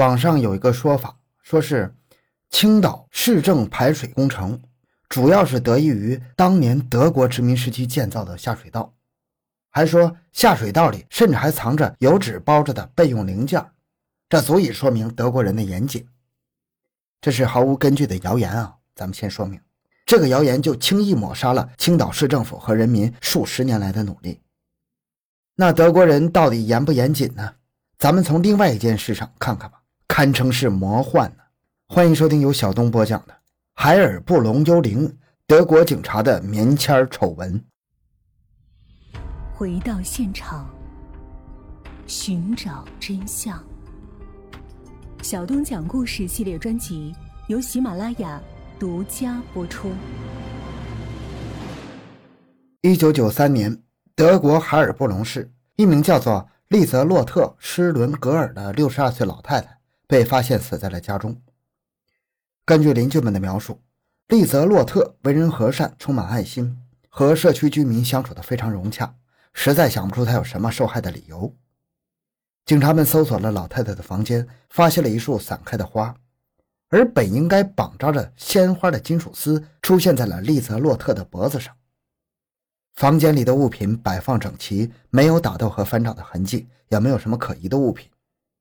网上有一个说法，说是青岛市政排水工程主要是得益于当年德国殖民时期建造的下水道，还说下水道里甚至还藏着油纸包着的备用零件，这足以说明德国人的严谨。这是毫无根据的谣言啊！咱们先说明，这个谣言就轻易抹杀了青岛市政府和人民数十年来的努力。那德国人到底严不严谨呢？咱们从另外一件事上看看吧。堪称是魔幻呢！欢迎收听由小东播讲的《海尔布隆幽灵：德国警察的棉签丑闻》。回到现场，寻找真相。小东讲故事系列专辑由喜马拉雅独家播出。一九九三年，德国海尔布隆市一名叫做利泽洛特·施伦格尔的六十二岁老太太。被发现死在了家中。根据邻居们的描述，丽泽洛特为人和善，充满爱心，和社区居民相处的非常融洽，实在想不出他有什么受害的理由。警察们搜索了老太太的房间，发现了一束散开的花，而本应该绑扎着鲜花的金属丝出现在了丽泽洛特的脖子上。房间里的物品摆放整齐，没有打斗和翻找的痕迹，也没有什么可疑的物品。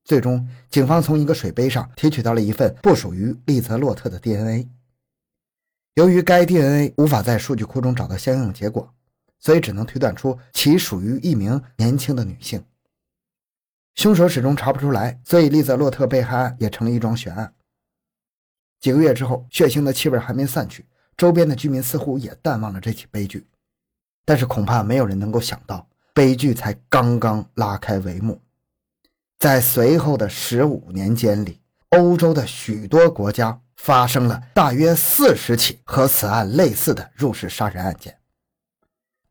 最终，警方从一个水杯上提取到了一份不属于利泽洛特的 DNA。由于该 DNA 无法在数据库中找到相应结果，所以只能推断出其属于一名年轻的女性。凶手始终查不出来，所以利泽洛特被害案也成了一桩悬案。几个月之后，血腥的气味还没散去，周边的居民似乎也淡忘了这起悲剧。但是，恐怕没有人能够想到，悲剧才刚刚拉开帷幕。在随后的十五年间里，欧洲的许多国家发生了大约四十起和此案类似的入室杀人案件。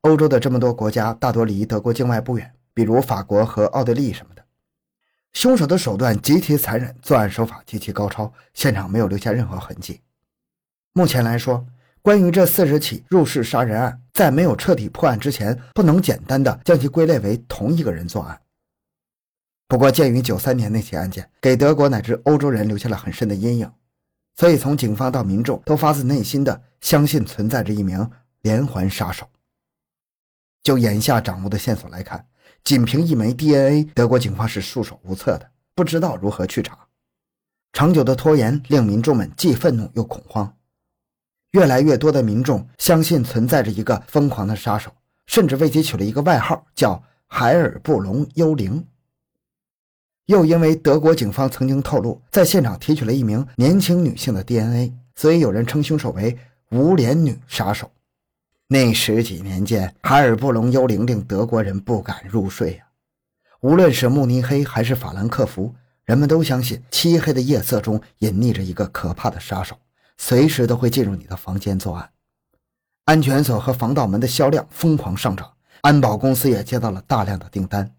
欧洲的这么多国家大多离德国境外不远，比如法国和奥地利什么的。凶手的手段极其残忍，作案手法极其高超，现场没有留下任何痕迹。目前来说，关于这四十起入室杀人案，在没有彻底破案之前，不能简单的将其归类为同一个人作案。不过，鉴于九三年那起案件给德国乃至欧洲人留下了很深的阴影，所以从警方到民众都发自内心的相信存在着一名连环杀手。就眼下掌握的线索来看，仅凭一枚 DNA，德国警方是束手无策的，不知道如何去查。长久的拖延令民众们既愤怒又恐慌，越来越多的民众相信存在着一个疯狂的杀手，甚至为其取了一个外号，叫“海尔布隆幽灵”。又因为德国警方曾经透露，在现场提取了一名年轻女性的 DNA，所以有人称凶手为“无脸女杀手”。那十几年间，海尔布隆幽灵令德国人不敢入睡呀。无论是慕尼黑还是法兰克福，人们都相信漆黑的夜色中隐匿着一个可怕的杀手，随时都会进入你的房间作案。安全锁和防盗门的销量疯狂上涨，安保公司也接到了大量的订单。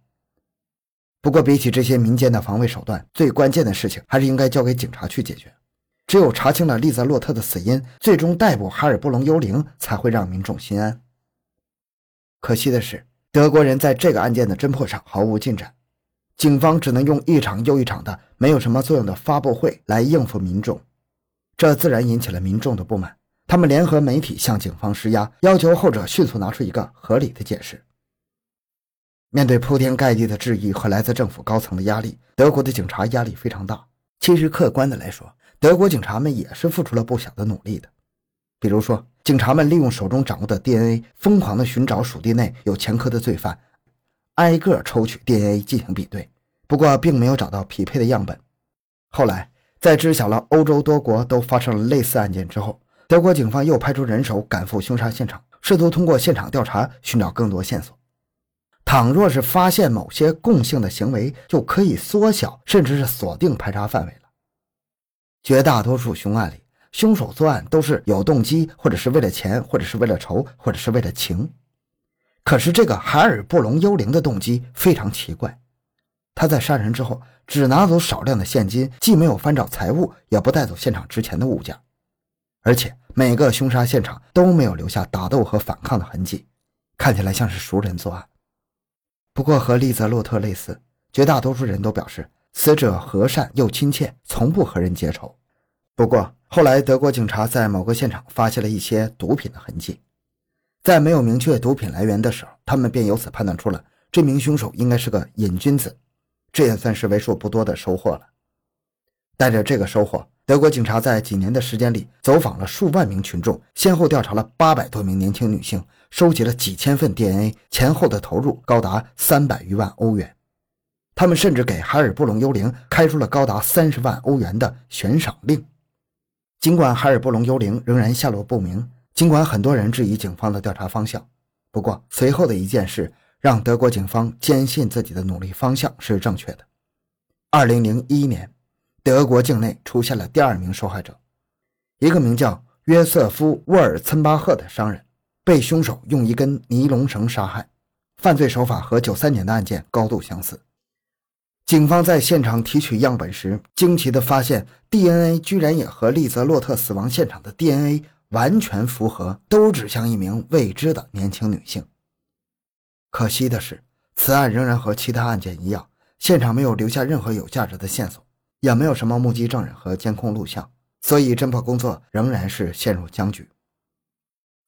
不过，比起这些民间的防卫手段，最关键的事情还是应该交给警察去解决。只有查清了利泽洛特的死因，最终逮捕哈尔布隆幽灵，才会让民众心安。可惜的是，德国人在这个案件的侦破上毫无进展，警方只能用一场又一场的没有什么作用的发布会来应付民众，这自然引起了民众的不满。他们联合媒体向警方施压，要求后者迅速拿出一个合理的解释。面对铺天盖地的质疑和来自政府高层的压力，德国的警察压力非常大。其实，客观的来说，德国警察们也是付出了不小的努力的。比如说，警察们利用手中掌握的 DNA，疯狂地寻找属地内有前科的罪犯，挨个抽取 DNA 进行比对。不过，并没有找到匹配的样本。后来，在知晓了欧洲多国都发生了类似案件之后，德国警方又派出人手赶赴凶杀现场，试图通过现场调查寻找更多线索。倘若是发现某些共性的行为，就可以缩小甚至是锁定排查范围了。绝大多数凶案里，凶手作案都是有动机，或者是为了钱，或者是为了仇，或者是为了情。可是这个海尔布隆幽灵的动机非常奇怪，他在杀人之后只拿走少量的现金，既没有翻找财物，也不带走现场值钱的物件，而且每个凶杀现场都没有留下打斗和反抗的痕迹，看起来像是熟人作案。不过和利泽洛特类似，绝大多数人都表示死者和善又亲切，从不和人结仇。不过后来，德国警察在某个现场发现了一些毒品的痕迹，在没有明确毒品来源的时候，他们便由此判断出了这名凶手应该是个瘾君子，这也算是为数不多的收获了。带着这个收获，德国警察在几年的时间里走访了数万名群众，先后调查了八百多名年轻女性，收集了几千份 DNA，前后的投入高达三百余万欧元。他们甚至给海尔布隆幽灵开出了高达三十万欧元的悬赏令。尽管海尔布隆幽灵仍然下落不明，尽管很多人质疑警方的调查方向，不过随后的一件事让德国警方坚信自己的努力方向是正确的。二零零一年，德国境内出现了第二名受害者，一个名叫约瑟夫·沃尔岑巴赫的商人，被凶手用一根尼龙绳杀害，犯罪手法和九三年的案件高度相似。警方在现场提取样本时，惊奇地发现 DNA 居然也和利泽洛特死亡现场的 DNA 完全符合，都指向一名未知的年轻女性。可惜的是，此案仍然和其他案件一样，现场没有留下任何有价值的线索，也没有什么目击证人和监控录像，所以侦破工作仍然是陷入僵局。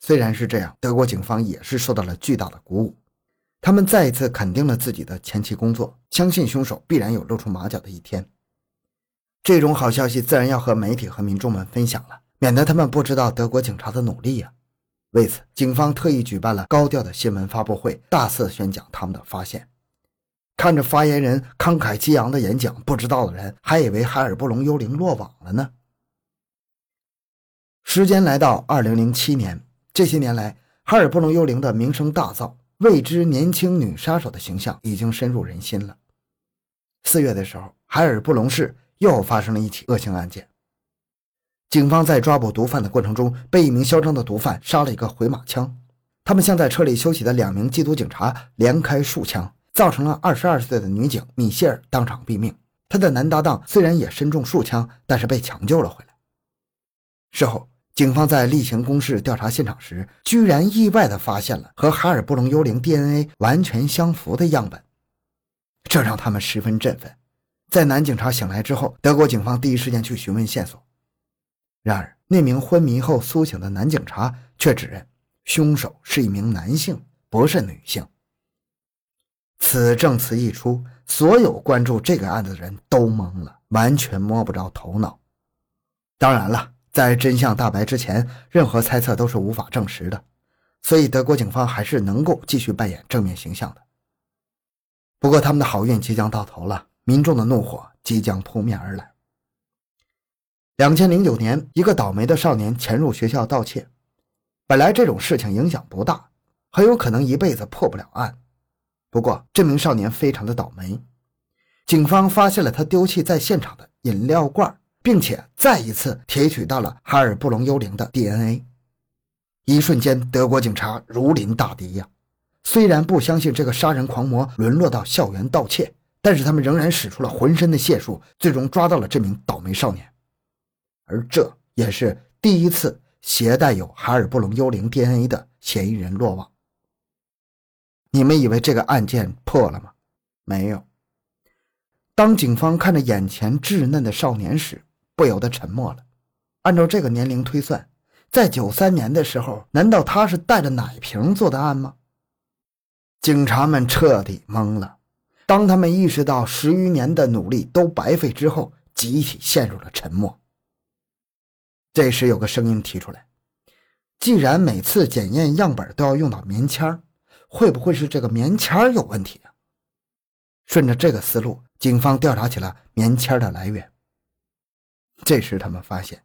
虽然是这样，德国警方也是受到了巨大的鼓舞。他们再一次肯定了自己的前期工作，相信凶手必然有露出马脚的一天。这种好消息自然要和媒体和民众们分享了，免得他们不知道德国警察的努力呀。为此，警方特意举办了高调的新闻发布会，大肆宣讲他们的发现。看着发言人慷慨激昂的演讲，不知道的人还以为海尔布隆幽灵落网了呢。时间来到二零零七年，这些年来，海尔布隆幽灵的名声大噪。未知年轻女杀手的形象已经深入人心了。四月的时候，海尔布隆市又发生了一起恶性案件。警方在抓捕毒贩的过程中，被一名嚣张的毒贩杀了一个回马枪。他们向在车里休息的两名缉毒警察连开数枪，造成了二十二岁的女警米歇尔当场毙命。她的男搭档虽然也身中数枪，但是被抢救了回来。事后。警方在例行公事调查现场时，居然意外地发现了和哈尔布隆幽灵 DNA 完全相符的样本，这让他们十分振奋。在男警察醒来之后，德国警方第一时间去询问线索。然而，那名昏迷后苏醒的男警察却指认凶手是一名男性，不是女性。此证词一出，所有关注这个案子的人都懵了，完全摸不着头脑。当然了。在真相大白之前，任何猜测都是无法证实的，所以德国警方还是能够继续扮演正面形象的。不过，他们的好运即将到头了，民众的怒火即将扑面而来。两千零九年，一个倒霉的少年潜入学校盗窃，本来这种事情影响不大，很有可能一辈子破不了案。不过，这名少年非常的倒霉，警方发现了他丢弃在现场的饮料罐。并且再一次提取到了哈尔布隆幽灵的 DNA，一瞬间，德国警察如临大敌呀！虽然不相信这个杀人狂魔沦落到校园盗窃，但是他们仍然使出了浑身的解数，最终抓到了这名倒霉少年。而这也是第一次携带有哈尔布隆幽灵 DNA 的嫌疑人落网。你们以为这个案件破了吗？没有。当警方看着眼前稚嫩的少年时，不由得沉默了。按照这个年龄推算，在九三年的时候，难道他是带着奶瓶做的案吗？警察们彻底懵了。当他们意识到十余年的努力都白费之后，集体陷入了沉默。这时，有个声音提出来：“既然每次检验样本都要用到棉签会不会是这个棉签有问题啊？”顺着这个思路，警方调查起了棉签的来源。这时，他们发现，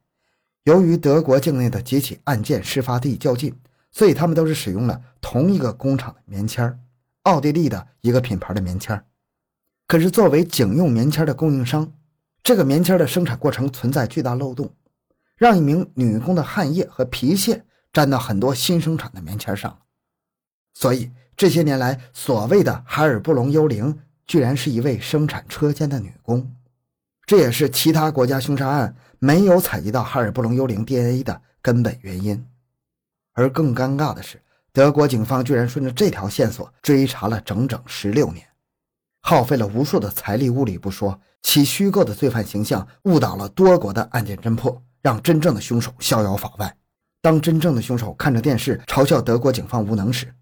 由于德国境内的几起案件事发地较近，所以他们都是使用了同一个工厂的棉签奥地利的一个品牌的棉签可是，作为警用棉签的供应商，这个棉签的生产过程存在巨大漏洞，让一名女工的汗液和皮屑沾到很多新生产的棉签上了。所以，这些年来，所谓的海尔布隆幽灵，居然是一位生产车间的女工。这也是其他国家凶杀案没有采集到哈尔布隆幽灵 DNA 的根本原因。而更尴尬的是，德国警方居然顺着这条线索追查了整整十六年，耗费了无数的财力物力不说，其虚构的罪犯形象误导了多国的案件侦破，让真正的凶手逍遥法外。当真正的凶手看着电视嘲笑德国警方无能时，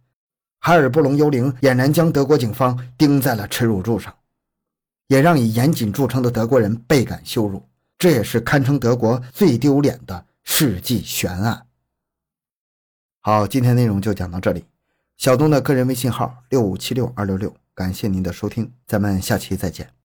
海尔布隆幽灵俨然将德国警方钉在了耻辱柱上，也让以严谨著称的德国人倍感羞辱。这也是堪称德国最丢脸的世纪悬案。好，今天内容就讲到这里。小东的个人微信号六五七六二六六，感谢您的收听，咱们下期再见。